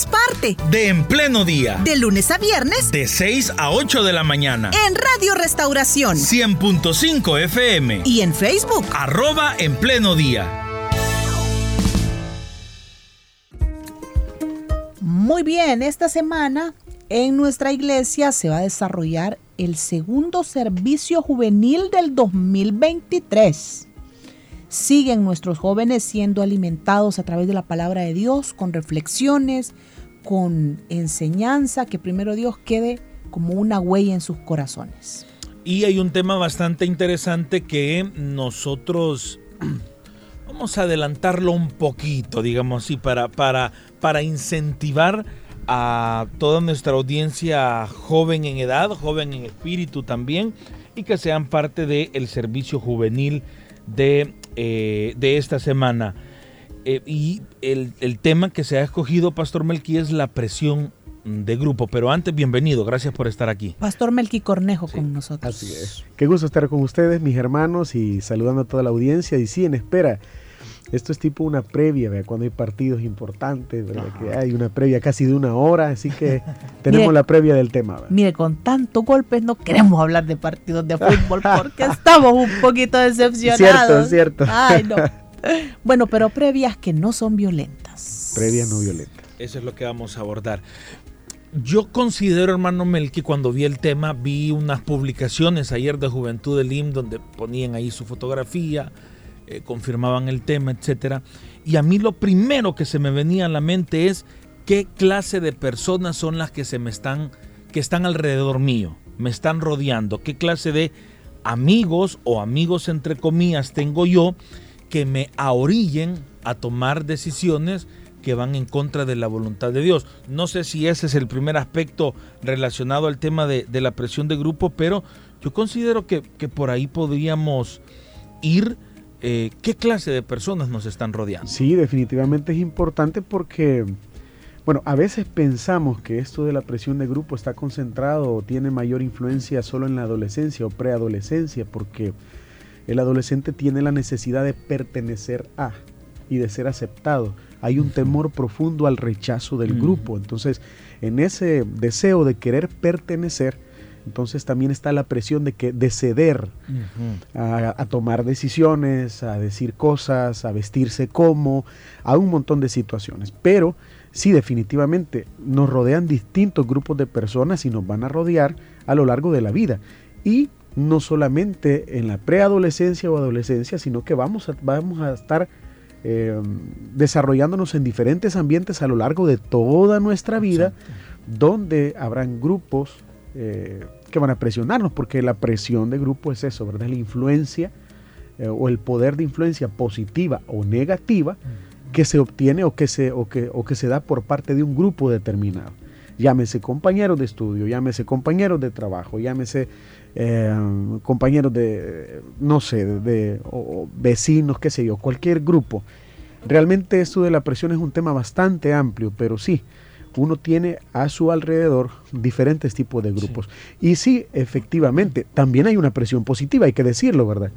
seamos parte de En Pleno Día. De lunes a viernes. De 6 a 8 de la mañana. En Radio Restauración. 100.5 FM. Y en Facebook. Arroba En Pleno Día. Muy bien, esta semana en nuestra iglesia se va a desarrollar el segundo servicio juvenil del 2023 siguen nuestros jóvenes siendo alimentados a través de la palabra de Dios, con reflexiones, con enseñanza, que primero Dios quede como una huella en sus corazones. Y hay un tema bastante interesante que nosotros vamos a adelantarlo un poquito, digamos así, para, para, para incentivar a toda nuestra audiencia joven en edad, joven en espíritu también, y que sean parte del servicio juvenil de eh, de esta semana. Eh, y el, tema que se ha escogido, Pastor Melqui, es la presión de grupo. Pero antes, bienvenido, gracias por estar aquí. Pastor Melqui Cornejo con nosotros. Así es. Qué gusto estar con ustedes, mis hermanos, y saludando a toda la audiencia. Y sí, en espera. Esto es tipo una previa, ¿verdad? cuando hay partidos importantes, ¿verdad? que hay una previa casi de una hora, así que tenemos la previa del tema. Mire, con tantos golpes no queremos hablar de partidos de fútbol porque estamos un poquito decepcionados. Cierto, cierto. Ay, no. Bueno, pero previas que no son violentas. Previas no violentas. Eso es lo que vamos a abordar. Yo considero, hermano Mel, que cuando vi el tema, vi unas publicaciones ayer de Juventud del IM donde ponían ahí su fotografía, eh, confirmaban el tema, etcétera. Y a mí lo primero que se me venía a la mente es qué clase de personas son las que se me están, que están alrededor mío, me están rodeando, qué clase de amigos o amigos entre comillas tengo yo que me ahorillen a tomar decisiones que van en contra de la voluntad de Dios. No sé si ese es el primer aspecto relacionado al tema de, la presión de grupo, pero yo considero que, que por ahí podríamos ir eh, ¿qué clase de personas nos están rodeando? Sí, definitivamente es importante porque, bueno, a veces pensamos que esto de la presión de grupo está concentrado o tiene mayor influencia solo en la adolescencia o preadolescencia, porque el adolescente tiene la necesidad de pertenecer a y de ser aceptado. Hay un temor profundo al rechazo del grupo. Entonces, en ese deseo de querer pertenecer, entonces también está la presión de que de ceder a, tomar decisiones, a decir cosas, a vestirse como, a un montón de situaciones. Pero sí, definitivamente nos rodean distintos grupos de personas y nos van a rodear a lo largo de la vida. Y no solamente en la preadolescencia o adolescencia, sino que vamos a, vamos a estar eh, desarrollándonos en diferentes ambientes a lo largo de toda nuestra vida, donde habrán grupos eh, que van a presionarnos, porque la presión de grupo es eso, ¿verdad? La influencia eh, o el poder de influencia positiva o negativa que se obtiene o que se, o que, o que se da por parte de un grupo determinado. Llámese compañeros de estudio, llámese compañeros de trabajo, llámese eh, compañeros de, no sé, de, vecinos, qué sé yo, cualquier grupo. Realmente esto de la presión es un tema bastante amplio, pero sí, uno tiene a su alrededor diferentes tipos de grupos. Y sí, efectivamente, también hay una presión positiva, hay que decirlo, ¿verdad?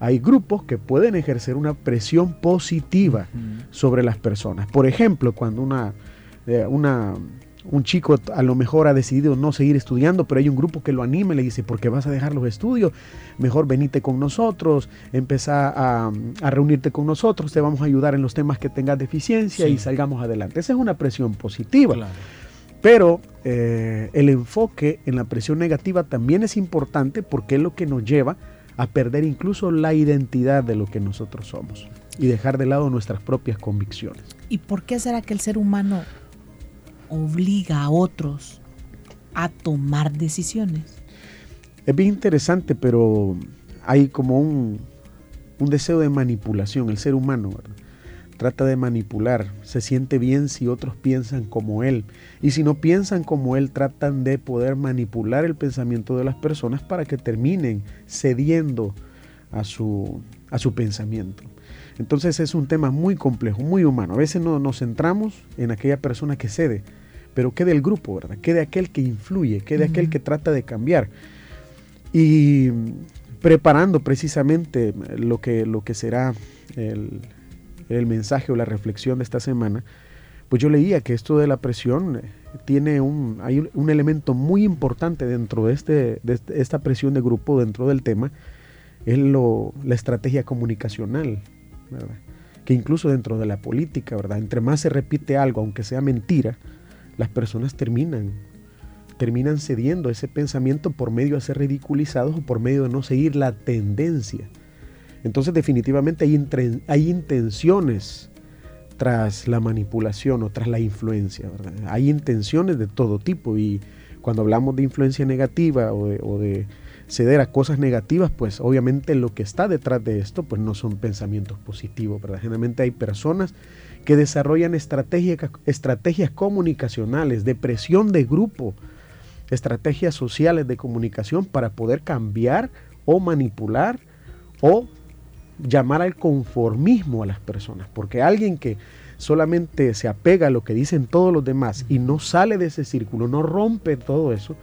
Hay grupos que pueden ejercer una presión positiva sobre las personas. Por ejemplo, cuando una, eh, una un chico a lo mejor ha decidido no seguir estudiando, pero hay un grupo que lo anima y le dice, ¿por qué vas a dejar los estudios? Mejor venite con nosotros, empieza a, reunirte con nosotros, te vamos a ayudar en los temas que tengas deficiencia y salgamos adelante. Esa es una presión positiva. Pero eh, el enfoque en la presión negativa también es importante porque es lo que nos lleva a perder incluso la identidad de lo que nosotros somos y dejar de lado nuestras propias convicciones. ¿Y por qué será que el ser humano obliga a otros a tomar decisiones. Es bien interesante, pero hay como un, deseo de manipulación. El ser humano trata de manipular, se siente bien si otros piensan como él. Y si no piensan como él, tratan de poder manipular el pensamiento de las personas para que terminen cediendo a su, a su pensamiento. Entonces es un tema muy complejo, muy humano. A veces no, nos centramos en aquella persona que cede, pero ¿qué del grupo, verdad? ¿Qué de aquel que influye? ¿Qué de aquel que trata de cambiar? Y preparando precisamente lo que, lo que será el, el mensaje o la reflexión de esta semana, pues yo leía que esto de la presión tiene un, hay un elemento muy importante dentro de, este, de esta presión de grupo, dentro del tema, es lo, la estrategia comunicacional, que incluso dentro de la política, ¿verdad? entre más se repite algo, aunque sea mentira, las personas terminan, terminan cediendo ese pensamiento por medio de ser ridiculizados o por medio de no seguir la tendencia. Entonces definitivamente hay, hay intenciones tras la manipulación o tras la influencia. Hay intenciones de todo tipo y cuando hablamos de influencia negativa o de, ceder a cosas negativas, pues obviamente lo que está detrás de esto pues no son pensamientos positivos. ¿verdad? Generalmente hay personas que desarrollan estrategias, estrategias comunicacionales, de presión de grupo, estrategias sociales de comunicación para poder cambiar o manipular o llamar al conformismo a las personas, porque alguien que solamente se apega a lo que dicen todos los demás y no sale de ese círculo, no rompe todo eso,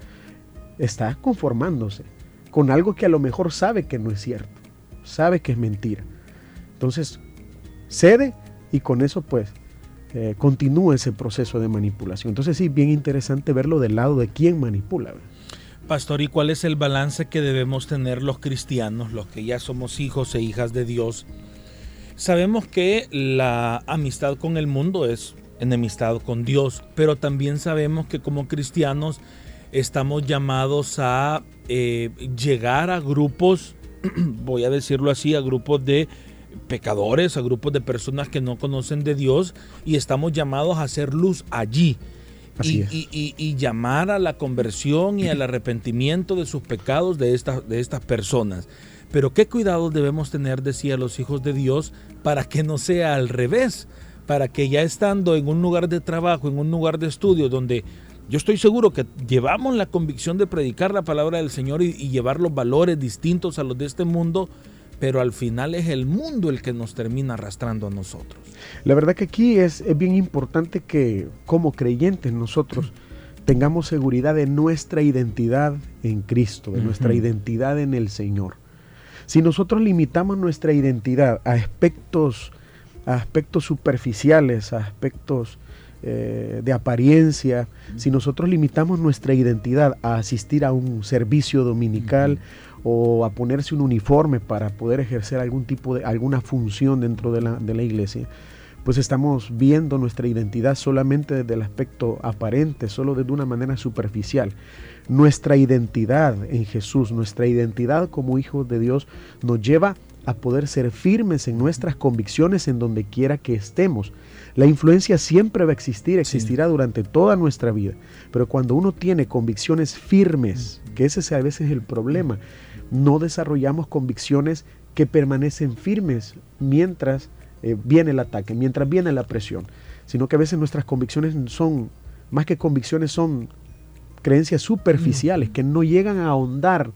está conformándose con algo que a lo mejor sabe que no es cierto, sabe que es mentira. Entonces, cede y con eso pues eh, continúa ese proceso de manipulación. Entonces sí, bien interesante verlo del lado de quién manipula. Pastor, ¿y cuál es el balance que debemos tener los cristianos, los que ya somos hijos e hijas de Dios? Sabemos que la amistad con el mundo es enemistad con Dios, pero también sabemos que como cristianos estamos llamados a eh, llegar a grupos, voy a decirlo así, a grupos de pecadores, a grupos de personas que no conocen de Dios y estamos llamados a hacer luz allí y, y, y, y, llamar a la conversión y al arrepentimiento de sus pecados de, esta, de estas personas. Pero qué cuidados debemos tener, decía los hijos de Dios, para que no sea al revés, para que ya estando en un lugar de trabajo, en un lugar de estudio, donde yo estoy seguro que llevamos la convicción de predicar la palabra del Señor y, llevar los valores distintos a los de este mundo, pero al final es el mundo el que nos termina arrastrando a nosotros. La verdad que aquí es, es bien importante que como creyentes nosotros tengamos seguridad de nuestra identidad en Cristo, de uh -huh. nuestra identidad en el Señor. Si nosotros limitamos nuestra identidad a aspectos, a aspectos superficiales, a aspectos eh, de apariencia, si nosotros limitamos nuestra identidad a asistir a un servicio dominical, uh -huh o a ponerse un uniforme para poder ejercer algún tipo de alguna función dentro de la, de la, iglesia, pues estamos viendo nuestra identidad solamente desde el aspecto aparente, solo desde una manera superficial. Nuestra identidad en Jesús, nuestra identidad como hijos de Dios nos lleva a poder ser firmes en nuestras convicciones en donde quiera que estemos. La influencia siempre va a existir, existirá sí. durante toda nuestra vida, pero cuando uno tiene convicciones firmes, que ese es a veces el problema, no desarrollamos convicciones que permanecen firmes mientras eh, viene el ataque, mientras viene la presión, sino que a veces nuestras convicciones son, más que convicciones, son creencias superficiales que no llegan a ahondar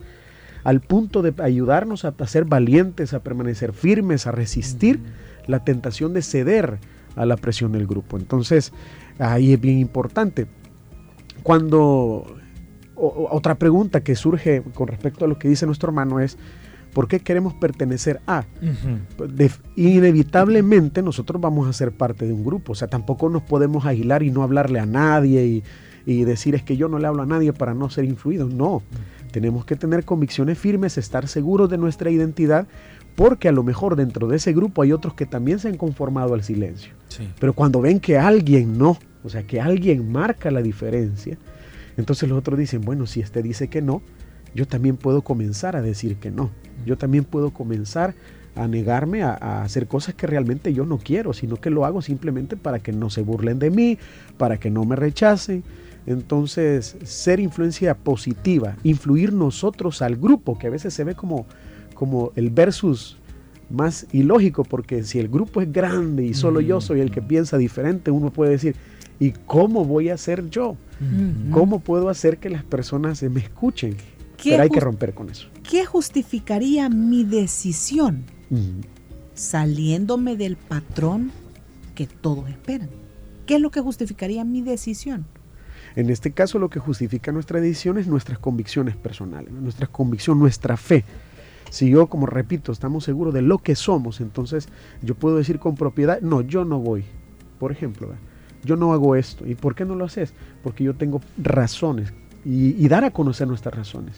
al punto de ayudarnos a, a ser valientes, a permanecer firmes, a resistir la tentación de ceder a la presión del grupo. Entonces, ahí es bien importante. Cuando o, otra pregunta que surge con respecto a lo que dice nuestro hermano es, ¿por qué queremos pertenecer a? Uh -huh. de, inevitablemente nosotros vamos a ser parte de un grupo, o sea, tampoco nos podemos aislar y no hablarle a nadie y, y decir es que yo no le hablo a nadie para no ser influido, no. Uh -huh. Tenemos que tener convicciones firmes, estar seguros de nuestra identidad, porque a lo mejor dentro de ese grupo hay otros que también se han conformado al silencio. Sí. Pero cuando ven que alguien no, o sea, que alguien marca la diferencia, entonces los otros dicen, bueno, si este dice que no, yo también puedo comenzar a decir que no. Yo también puedo comenzar a negarme a, a, hacer cosas que realmente yo no quiero, sino que lo hago simplemente para que no se burlen de mí, para que no me rechacen. Entonces, ser influencia positiva, influir nosotros al grupo, que a veces se ve como, como el versus más ilógico, porque si el grupo es grande y solo yo soy el que piensa diferente, uno puede decir, ¿y cómo voy a ser yo? ¿Cómo puedo hacer que las personas me escuchen? Pero hay que romper con eso. ¿Qué justificaría mi decisión saliéndome del patrón que todos esperan? ¿Qué es lo que justificaría mi decisión? En este caso lo que justifica nuestra decisión es nuestras convicciones personales, nuestra convicción, nuestra fe. Si yo, como repito, estamos seguros de lo que somos, entonces yo puedo decir con propiedad, no, yo no voy. Por ejemplo, yo no hago esto. ¿Y por qué no lo haces? Porque yo tengo razones y, dar a conocer nuestras razones,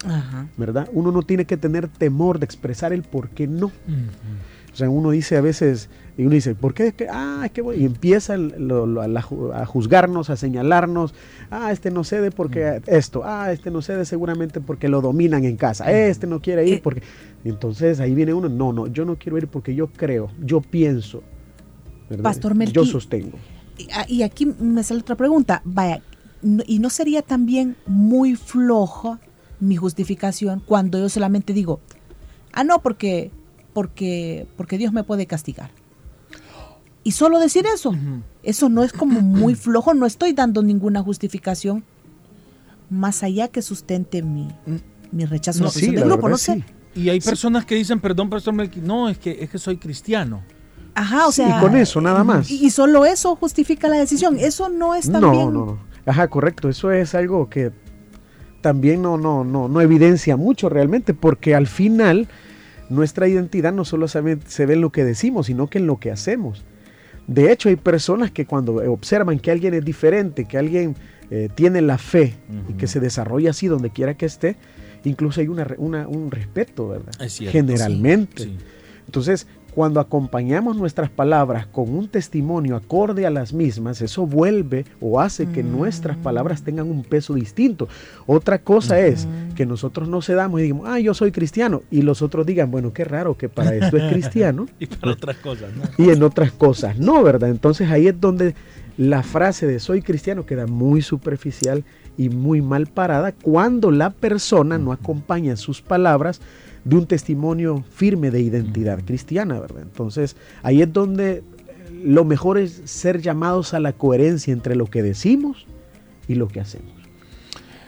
¿verdad? Uno no tiene que tener temor de expresar el por qué no. O sea, uno dice a veces, y uno dice, ¿por qué? Ah, es que voy. Y empieza a, juzgarnos, a señalarnos. Ah, este no cede porque esto. Ah, este no cede seguramente porque lo dominan en casa. Este no quiere ir eh. porque... entonces ahí viene uno, no, no, yo no quiero ir porque yo creo, yo pienso. Pastor Melqui, Yo sostengo. Y aquí me sale otra pregunta. Vaya, y no sería también muy flojo mi justificación cuando yo solamente digo, ah, no, porque, porque, porque Dios me puede castigar. Y solo decir eso, eso no es como muy flojo, no estoy dando ninguna justificación más allá que sustente mi, mi rechazo a la grupo, no sé. Y hay personas que dicen, perdón, pastor no, es que, es que soy cristiano. Ajá, o sea. Y con eso, nada más. Y, solo eso justifica la decisión. Eso no es también. No, no, no. Ajá, correcto. Eso es algo que también no, no, no, no evidencia mucho realmente, porque al final nuestra identidad no solo se ve, en lo que decimos, sino que en lo que hacemos. De hecho, hay personas que cuando observan que alguien es diferente, que alguien eh, tiene la fe y que se desarrolla así donde quiera que esté, incluso hay una, un respeto, ¿verdad? Generalmente. Entonces, cuando acompañamos nuestras palabras con un testimonio acorde a las mismas, eso vuelve o hace que nuestras mm. palabras tengan un peso distinto. Otra cosa es que nosotros no cedamos y digamos, ah, yo soy cristiano, y los otros digan, bueno, qué raro que para esto es cristiano. y para otras cosas, ¿no? Y en otras cosas, no, ¿verdad? Entonces ahí es donde la frase de soy cristiano queda muy superficial y muy mal parada cuando la persona no acompaña sus palabras de un testimonio firme de identidad cristiana, ¿verdad? Entonces, ahí es donde lo mejor es ser llamados a la coherencia entre lo que decimos y lo que hacemos.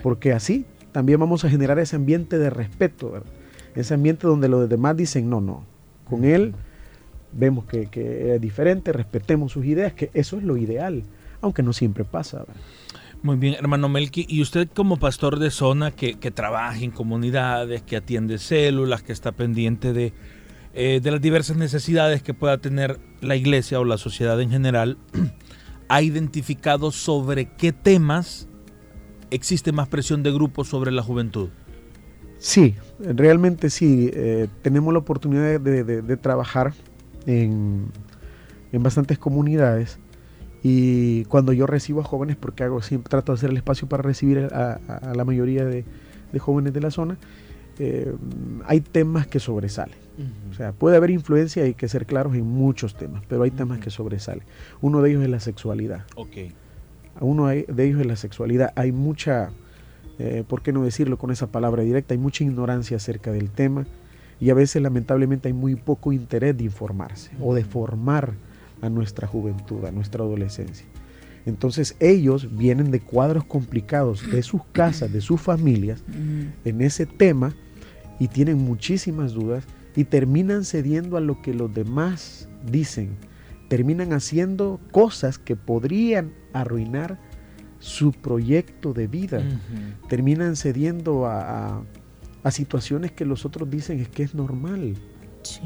Porque así también vamos a generar ese ambiente de respeto, ¿verdad? Ese ambiente donde los demás dicen, no, no, con él vemos que, que es diferente, respetemos sus ideas, que eso es lo ideal, aunque no siempre pasa. ¿verdad? Muy bien, hermano Melqui. Y usted como pastor de zona que, trabaja en comunidades, que atiende células, que está pendiente de, eh, de las diversas necesidades que pueda tener la iglesia o la sociedad en general, ¿ha identificado sobre qué temas existe más presión de grupo sobre la juventud? Sí, realmente sí. Eh, tenemos la oportunidad de, trabajar en, en bastantes comunidades y cuando yo recibo a jóvenes, porque hago siempre trato de hacer el espacio para recibir a, la mayoría de, jóvenes de la zona, eh, hay temas que sobresalen. O sea, puede haber influencia, hay que ser claros en muchos temas, pero hay temas que sobresalen. Uno de ellos es la sexualidad. Okay. Uno de ellos es la sexualidad. Hay mucha, eh, ¿por qué no decirlo con esa palabra directa? Hay mucha ignorancia acerca del tema y a veces lamentablemente hay muy poco interés de informarse o de formar a nuestra juventud, a nuestra adolescencia. Entonces ellos vienen de cuadros complicados de sus casas, de sus familias, en ese tema y tienen muchísimas dudas y terminan cediendo a lo que los demás dicen. Terminan haciendo cosas que podrían arruinar su proyecto de vida. Terminan cediendo a, a, situaciones que los otros dicen es que es normal. Sí.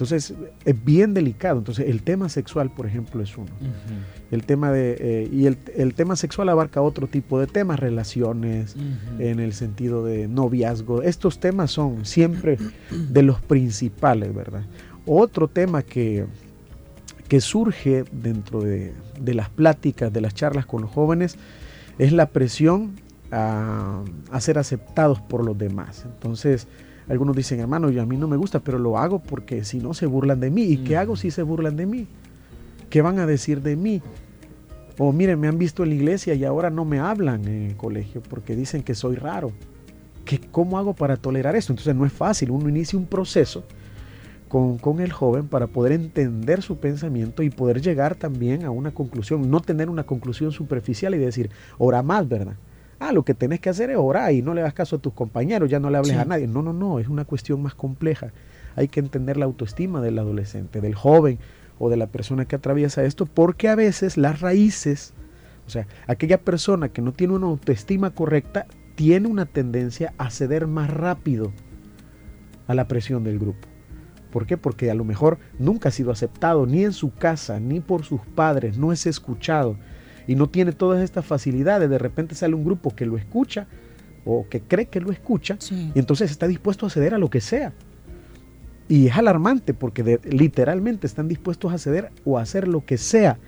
Entonces, es bien delicado. Entonces, el tema sexual, por ejemplo, es uno. El tema de. Eh, y el, tema sexual abarca otro tipo de temas, relaciones, en el sentido de noviazgo. Estos temas son siempre de los principales, ¿verdad? Otro tema que, que surge dentro de, las pláticas, de las charlas con los jóvenes, es la presión a, a ser aceptados por los demás. Entonces, algunos dicen, hermano, yo a mí no me gusta, pero lo hago porque si no se burlan de mí. ¿Y qué hago si se burlan de mí? ¿Qué van a decir de mí? O miren, me han visto en la iglesia y ahora no me hablan en el colegio porque dicen que soy raro. ¿Qué, ¿Cómo hago para tolerar esto? Entonces no es fácil. Uno inicia un proceso con, con, el joven para poder entender su pensamiento y poder llegar también a una conclusión. No tener una conclusión superficial y decir, ora más, ¿verdad? Ah, lo que tenés que hacer es orar y no le das caso a tus compañeros, ya no le hables Sí. a nadie. No, no, no, es una cuestión más compleja. Hay que entender la autoestima del adolescente, del joven o de la persona que atraviesa esto, porque a veces las raíces, o sea, aquella persona que no tiene una autoestima correcta, tiene una tendencia a ceder más rápido a la presión del grupo. ¿Por qué? Porque a lo mejor nunca ha sido aceptado ni en su casa, ni por sus padres, no es escuchado y no tiene todas estas facilidades. De repente sale un grupo que lo escucha o que cree que lo escucha Sí. y entonces está dispuesto a ceder a lo que sea. Y es alarmante porque de- literalmente están dispuestos a ceder o a hacer lo que sea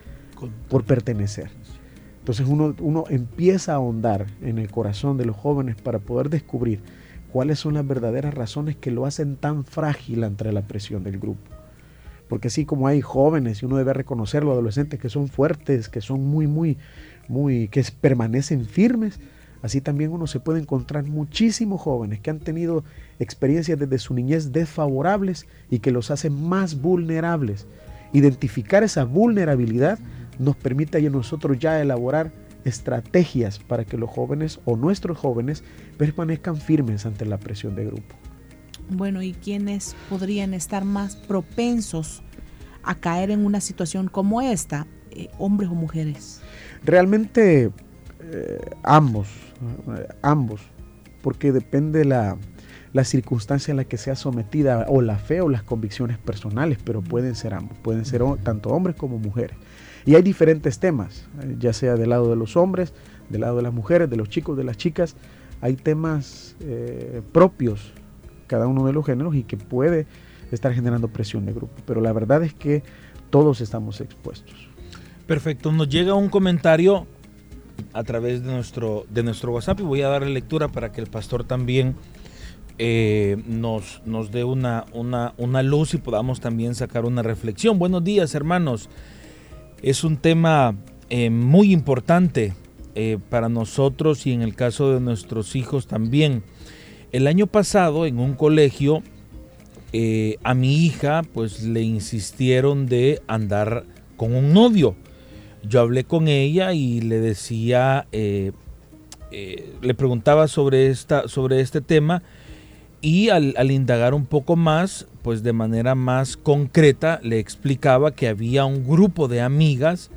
por pertenecer. Entonces uno, uno empieza a ahondar en el corazón de los jóvenes para poder descubrir cuáles son las verdaderas razones que lo hacen tan frágil ante la presión del grupo. Porque así como hay jóvenes, y uno debe reconocerlo, adolescentes que son fuertes, que son muy, muy, muy, que permanecen firmes, así también uno se puede encontrar muchísimos jóvenes que han tenido experiencias desde su niñez desfavorables y que los hacen más vulnerables. Identificar esa vulnerabilidad nos permite a nosotros ya elaborar estrategias para que los jóvenes o nuestros jóvenes permanezcan firmes ante la presión de grupo. Bueno, ¿y quiénes podrían estar más propensos a caer en una situación como esta? Eh, ¿Hombres o mujeres? Realmente eh, ambos, eh, ambos, porque depende la, la circunstancia en la que sea sometida o la fe o las convicciones personales, pero pueden ser ambos, pueden ser tanto hombres como mujeres. Y hay diferentes temas, ya sea del lado de los hombres, del lado de las mujeres, de los chicos, de las chicas, hay temas eh, propios cada uno de los géneros y que puede estar generando presión de grupo, pero la verdad es que todos estamos expuestos. Perfecto, nos llega un comentario a través de nuestro, de nuestro WhatsApp y voy a darle lectura para que el pastor también eh, nos, nos dé una, una, una luz y podamos también sacar una reflexión. Buenos días hermanos, es un tema eh, muy importante eh, para nosotros y en el caso de nuestros hijos también. El año pasado en un colegio eh, a mi hija pues le insistieron de andar con un novio. Yo hablé con ella y le decía, eh, eh, le preguntaba sobre, esta, sobre este tema y al, indagar un poco más, pues de manera más concreta, le explicaba que había un grupo de amigas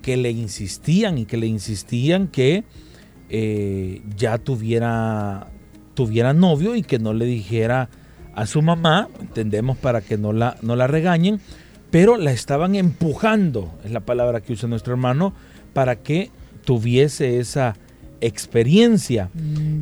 que le insistían y que le insistían que ya tuviera, tuviera novio y que no le dijera a su mamá, entendemos para que no la, no la regañen, pero la estaban empujando, es la palabra que usa nuestro hermano, para que tuviese esa experiencia.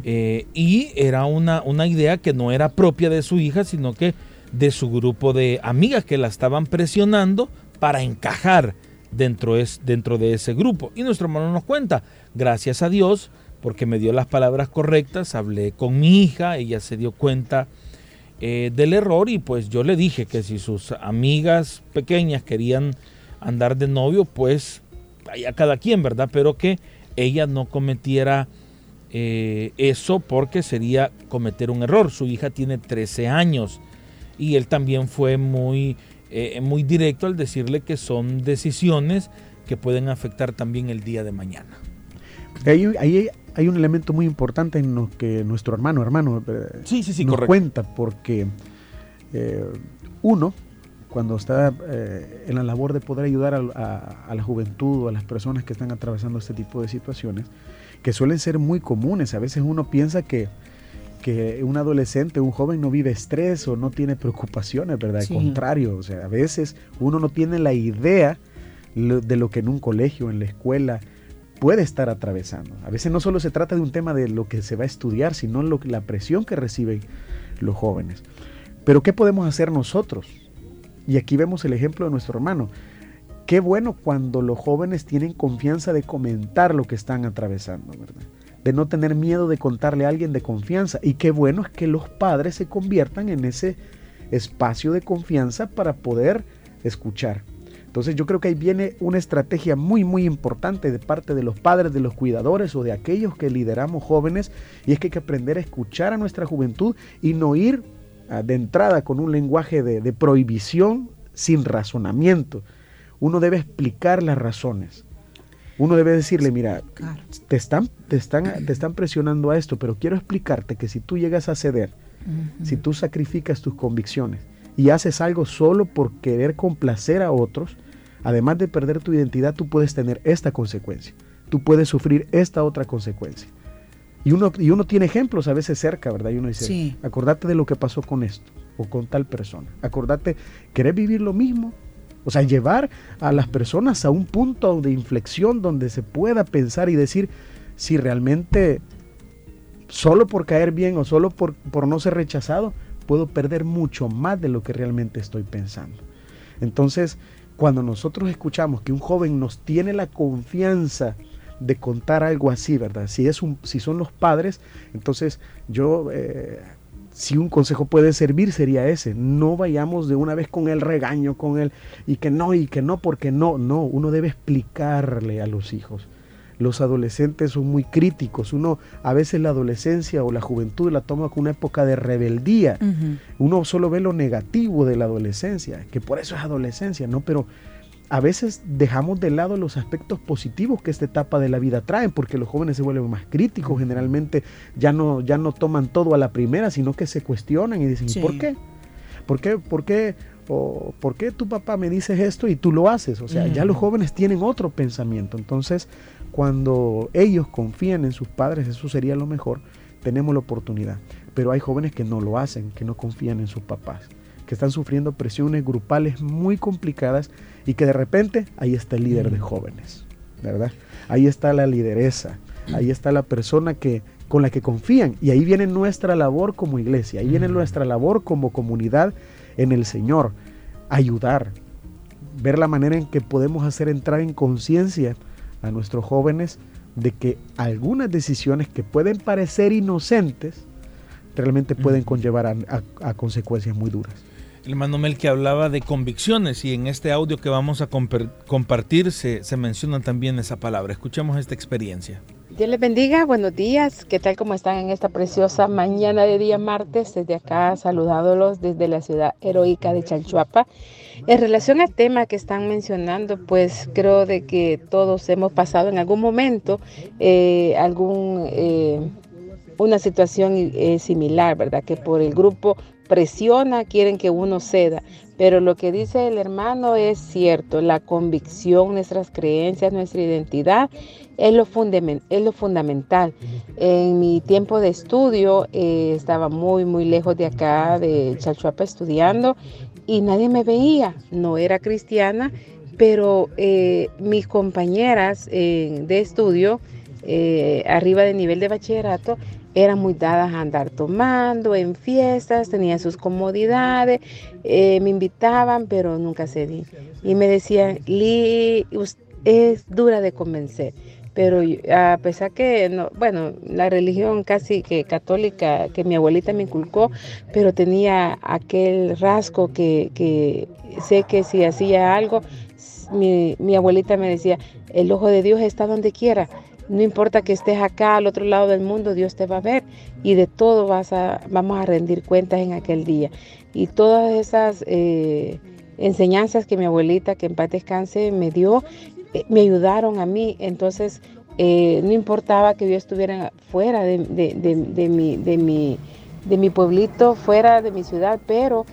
Eh, y era una, una idea que no era propia de su hija, sino que de su grupo de amigas que la estaban presionando para encajar dentro, es, dentro de ese grupo. Y nuestro hermano nos cuenta, gracias a Dios, porque me dio las palabras correctas, hablé con mi hija, ella se dio cuenta eh, del error y pues yo le dije que si sus amigas pequeñas querían andar de novio, pues allá cada quien, ¿verdad? Pero que ella no cometiera eh, eso porque sería cometer un error. Su hija tiene 13 años y él también fue muy, eh, muy directo al decirle que son decisiones que pueden afectar también el día de mañana. Ahí, ahí hay un elemento muy importante en lo que nuestro hermano, hermano, eh, Sí, sí, sí, nos correcto. cuenta, porque eh, uno, cuando está eh, en la labor de poder ayudar a, a- a la juventud o a las personas que están atravesando este tipo de situaciones, que suelen ser muy comunes, a veces uno piensa que, que un adolescente, un joven no vive estrés o no tiene preocupaciones, ¿verdad? Al Sí. contrario, o sea, a veces uno no tiene la idea de lo que en un colegio, en la escuela, puede estar atravesando. A veces no solo se trata de un tema de lo que se va a estudiar, sino la presión que reciben los jóvenes. Pero ¿qué podemos hacer nosotros? Y aquí vemos el ejemplo de nuestro hermano. Qué bueno cuando los jóvenes tienen confianza de comentar lo que están atravesando. De no tener miedo de contarle a alguien de confianza. Y qué bueno es que los padres se conviertan en ese espacio de confianza para poder escuchar. Entonces yo creo que ahí viene una estrategia muy muy importante de parte de los padres, de los cuidadores o de aquellos que lideramos jóvenes y es que hay que aprender a escuchar a nuestra juventud y no ir ah, de entrada con un lenguaje de, de prohibición sin razonamiento. Uno debe explicar las razones. Uno debe decirle, mira, te están, te, están, te están presionando a esto, pero quiero explicarte que si tú llegas a ceder, si tú sacrificas tus convicciones y haces algo solo por querer complacer a otros, además de perder tu identidad, tú puedes tener esta consecuencia. Tú puedes sufrir esta otra consecuencia. Y uno, y uno tiene ejemplos a veces cerca, ¿verdad? Y uno dice, acordate de lo que pasó con esto o con tal persona. Acordate, ¿querés vivir lo mismo? O sea, llevar a las personas a un punto de inflexión donde se pueda pensar y decir si realmente solo por caer bien o solo por, por no ser rechazado, puedo perder mucho más de lo que realmente estoy pensando. Entonces, cuando nosotros escuchamos que un joven nos tiene la confianza de contar algo así, ¿verdad? Si, es un, si son los padres, entonces yo, eh, si un consejo puede servir, sería ese. No vayamos de una vez con el regaño, con él, y que no, y que no, porque no, no, uno debe explicarle a los hijos. Los adolescentes son muy críticos. Uno a veces la adolescencia o la juventud la toma como una época de rebeldía. Uno solo ve lo negativo de la adolescencia, que por eso es adolescencia, ¿no? Pero a veces dejamos de lado los aspectos positivos que esta etapa de la vida trae, porque los jóvenes se vuelven más críticos, generalmente ya no, ya no toman todo a la primera, sino que se cuestionan y dicen, ¿por qué? ¿Por qué? ¿Por qué? O, ¿Por qué tu papá me dices esto y tú lo haces? O sea, ya los jóvenes tienen otro pensamiento. Entonces, cuando ellos confían en sus padres, eso sería lo mejor, tenemos la oportunidad. Pero hay jóvenes que no lo hacen, que no confían en sus papás, que están sufriendo presiones grupales muy complicadas y que de repente ahí está el líder de jóvenes, ¿verdad? Ahí está la lideresa, ahí está la persona que con la que confían y ahí viene nuestra labor como iglesia, ahí viene nuestra labor como comunidad en el Señor, ayudar, ver la manera en que podemos hacer entrar en conciencia a nuestros jóvenes de que algunas decisiones que pueden parecer inocentes realmente pueden conllevar a consecuencias muy duras el hermano Mel que hablaba de convicciones y en este audio que vamos a compartir se, se menciona también esa palabra. Escuchemos esta experiencia. Dios les bendiga, buenos días, ¿qué tal como están en esta preciosa mañana de día martes? Desde acá saludándolos desde la ciudad heroica de Chalchuapa. En relación al tema que están mencionando, pues creo de que todos hemos pasado en algún momento eh, algún... Eh, una situación eh, similar, ¿verdad? Que por el grupo presiona, quieren que uno ceda. Pero lo que dice el hermano es cierto, la convicción, nuestras creencias, nuestra identidad es lo, es lo fundamental. En mi tiempo de estudio eh, estaba muy, muy lejos de acá, de Chalchuapa, estudiando y nadie me veía. No era cristiana, pero eh, mis compañeras eh, de estudio, arriba de nivel de bachillerato, eran muy dadas a andar tomando en fiestas, tenían sus comodidades, eh, me invitaban, pero nunca cedí. Y me decían, Lee, es dura de convencer. Pero a pesar que, no, bueno, la religión casi que católica que mi abuelita me inculcó, pero tenía aquel rasgo que, sé que si hacía algo, mi abuelita me decía, el ojo de Dios está donde quiera no importa que estés acá al otro lado del mundo, Dios te va a ver y de todo vas a, vamos a rendir cuentas en aquel día. Y todas esas eh, enseñanzas que mi abuelita, que en paz descanse, me dio, eh, me ayudaron a mí. Entonces, eh, no importaba que yo estuviera fuera de, mi, de, mi, de mi pueblito, fuera de mi ciudad, pero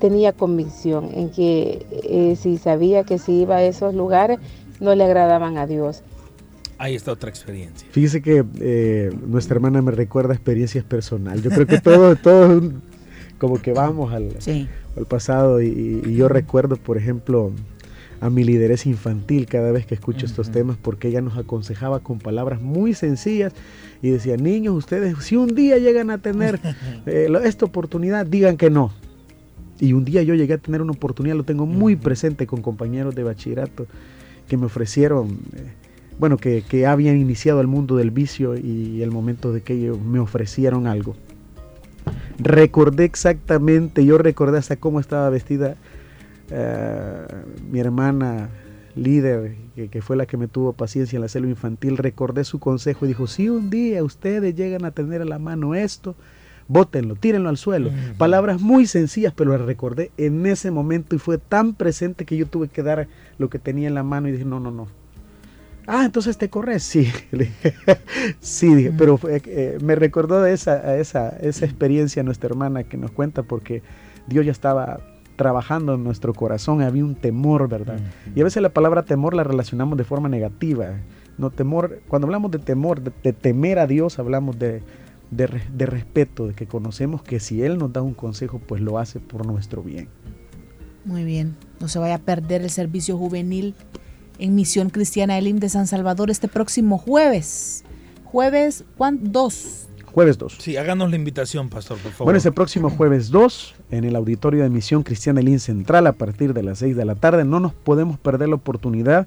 tenía convicción en que si sabía que si iba a esos lugares, no le agradaban a Dios. Ahí está otra experiencia. Fíjese que eh, nuestra hermana me recuerda experiencias personales. Yo creo que todo, todo como que vamos al, al pasado y, yo recuerdo, por ejemplo, a mi lideresa infantil cada vez que escucho estos temas porque ella nos aconsejaba con palabras muy sencillas y decía, niños, ustedes si un día llegan a tener eh, esta oportunidad, digan que no. Y un día yo llegué a tener una oportunidad, lo tengo muy presente con compañeros de bachillerato que me ofrecieron... Eh, bueno, que, habían iniciado el mundo del vicio y el momento de que ellos me ofrecieron algo. Recordé exactamente, yo recordé hasta cómo estaba vestida eh, mi hermana líder, que, fue la que me tuvo paciencia en la selva infantil, recordé su consejo y dijo, si un día ustedes llegan a tener a la mano esto, bótenlo, tírenlo al suelo. Palabras muy sencillas, pero las recordé en ese momento y fue tan presente que yo tuve que dar lo que tenía en la mano y dije, no, no, no, Ah, entonces te corres, sí. sí, dije, pero eh, me recordó de esa, esa, esa experiencia nuestra hermana que nos cuenta porque Dios ya estaba trabajando en nuestro corazón, había un temor, ¿verdad? Y a veces la palabra temor la relacionamos de forma negativa. No temor, cuando hablamos de temor, de, temer a Dios, hablamos de, de, de, respeto, de que conocemos que si Él nos da un consejo, pues lo hace por nuestro bien. Muy bien, no se vaya a perder el servicio juvenil en Misión Cristiana Elim de San Salvador este próximo jueves. Jueves, ¿cuándo? Dos. Jueves 2. Sí, háganos la invitación, pastor, por favor. Bueno, este próximo jueves 2, en el auditorio de Misión Cristiana Elim Central, a partir de las 6 de la tarde, no nos podemos perder la oportunidad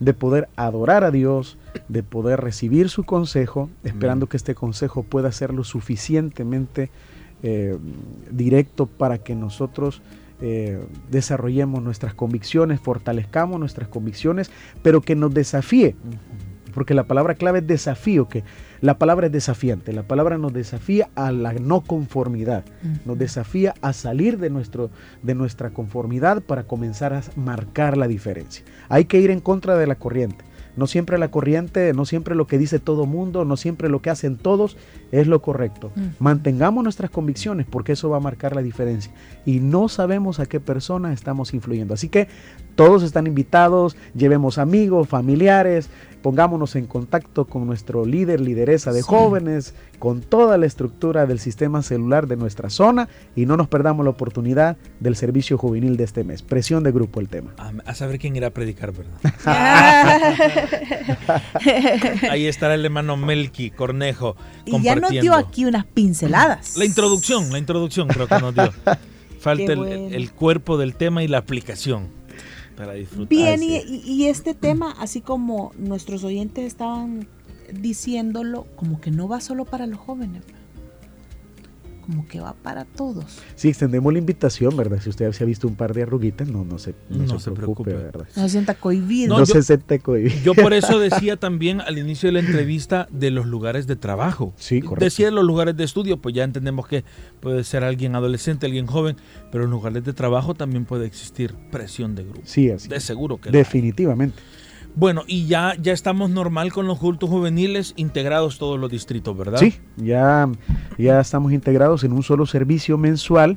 de poder adorar a Dios, de poder recibir su consejo, esperando que este consejo pueda ser lo suficientemente eh, directo para que nosotros eh, desarrollemos nuestras convicciones, fortalezcamos nuestras convicciones, pero que nos desafíe. Porque la palabra clave es desafío, que la palabra es desafiante, la palabra nos desafía a la no conformidad, nos desafía a salir de, nuestro, de nuestra conformidad para comenzar a marcar la diferencia. Hay que ir en contra de la corriente. No siempre la corriente, no siempre lo que dice todo mundo, no siempre lo que hacen todos es lo correcto. Mantengamos nuestras convicciones porque eso va a marcar la diferencia. Y no sabemos a qué persona estamos influyendo. Así que todos están invitados, llevemos amigos, familiares, pongámonos en contacto con nuestro líder, lideresa de jóvenes, con toda la estructura del sistema celular de nuestra zona y no nos perdamos la oportunidad del servicio juvenil de este mes. Presión de grupo el tema. A, saber quién irá a predicar, ¿verdad? Ahí estará el hermano Melqui Cornejo. Y ya nos dio aquí unas pinceladas. La introducción, la introducción creo que nos dio. Falta el cuerpo del tema y la aplicación para disfrutar. Bien, y, este tema, así como nuestros oyentes estaban diciéndolo, como que no va solo para los jóvenes como que va para todos. Sí, extendemos la invitación, ¿verdad? Si usted se ha visto un par de arruguitas, no, no se, no, se, preocupe, ¿verdad? No se sienta cohibido. No, se sienta cohibido. Yo por eso decía también al inicio de la entrevista de los lugares de trabajo. Sí, correcto. Decía de los lugares de estudio, pues ya entendemos que puede ser alguien adolescente, alguien joven, pero en lugares de trabajo también puede existir presión de grupo. Sí, así. De seguro que Definitivamente. Bueno, y ya, ya estamos normal con los cultos juveniles integrados todos los distritos, ¿verdad? Sí, ya, ya estamos integrados en un solo servicio mensual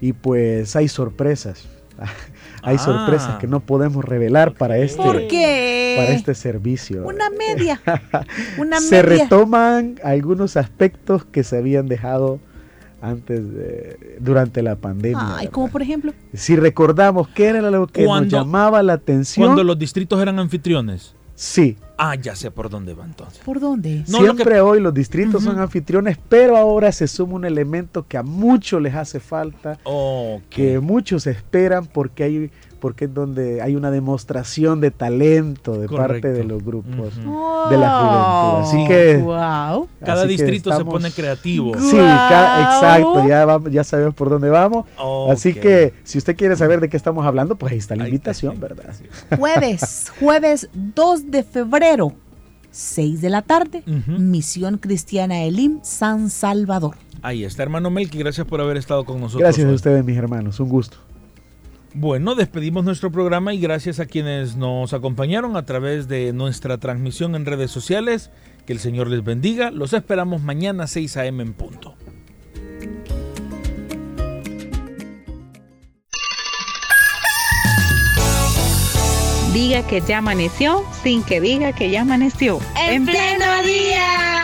y pues hay sorpresas. hay sorpresas ah. que no podemos revelar para este, para este servicio. Una media. Una Se retoman algunos aspectos que se habían dejado antes de, durante la pandemia. Ay, como por ejemplo. Si recordamos qué era lo que nos llamaba la atención. Cuando los distritos eran anfitriones. Sí. Ah, ya sé por dónde va entonces. ¿Por dónde? Siempre hoy los distritos son anfitriones, pero ahora se suma un elemento que a muchos les hace falta, que muchos esperan porque hay porque es donde hay una demostración de talento de parte de los grupos de la juventud. Así que wow. cada distrito se pone creativo. Sí, exacto, ya, ya sabemos por dónde vamos. Así que si usted quiere saber de qué estamos hablando, pues ahí está la invitación, ¿verdad? Jueves, jueves 2 de febrero. 6 de la tarde, Misión Cristiana Elim, San Salvador. Ahí está, hermano Melqui, gracias por haber estado con nosotros. Gracias a ustedes, mis hermanos, un gusto. Bueno, despedimos nuestro programa y gracias a quienes nos acompañaron a través de nuestra transmisión en redes sociales. Que el Señor les bendiga. Los esperamos mañana 6 a.m. en punto. Diga que ya amaneció sin que diga que ya amaneció. En, pleno día.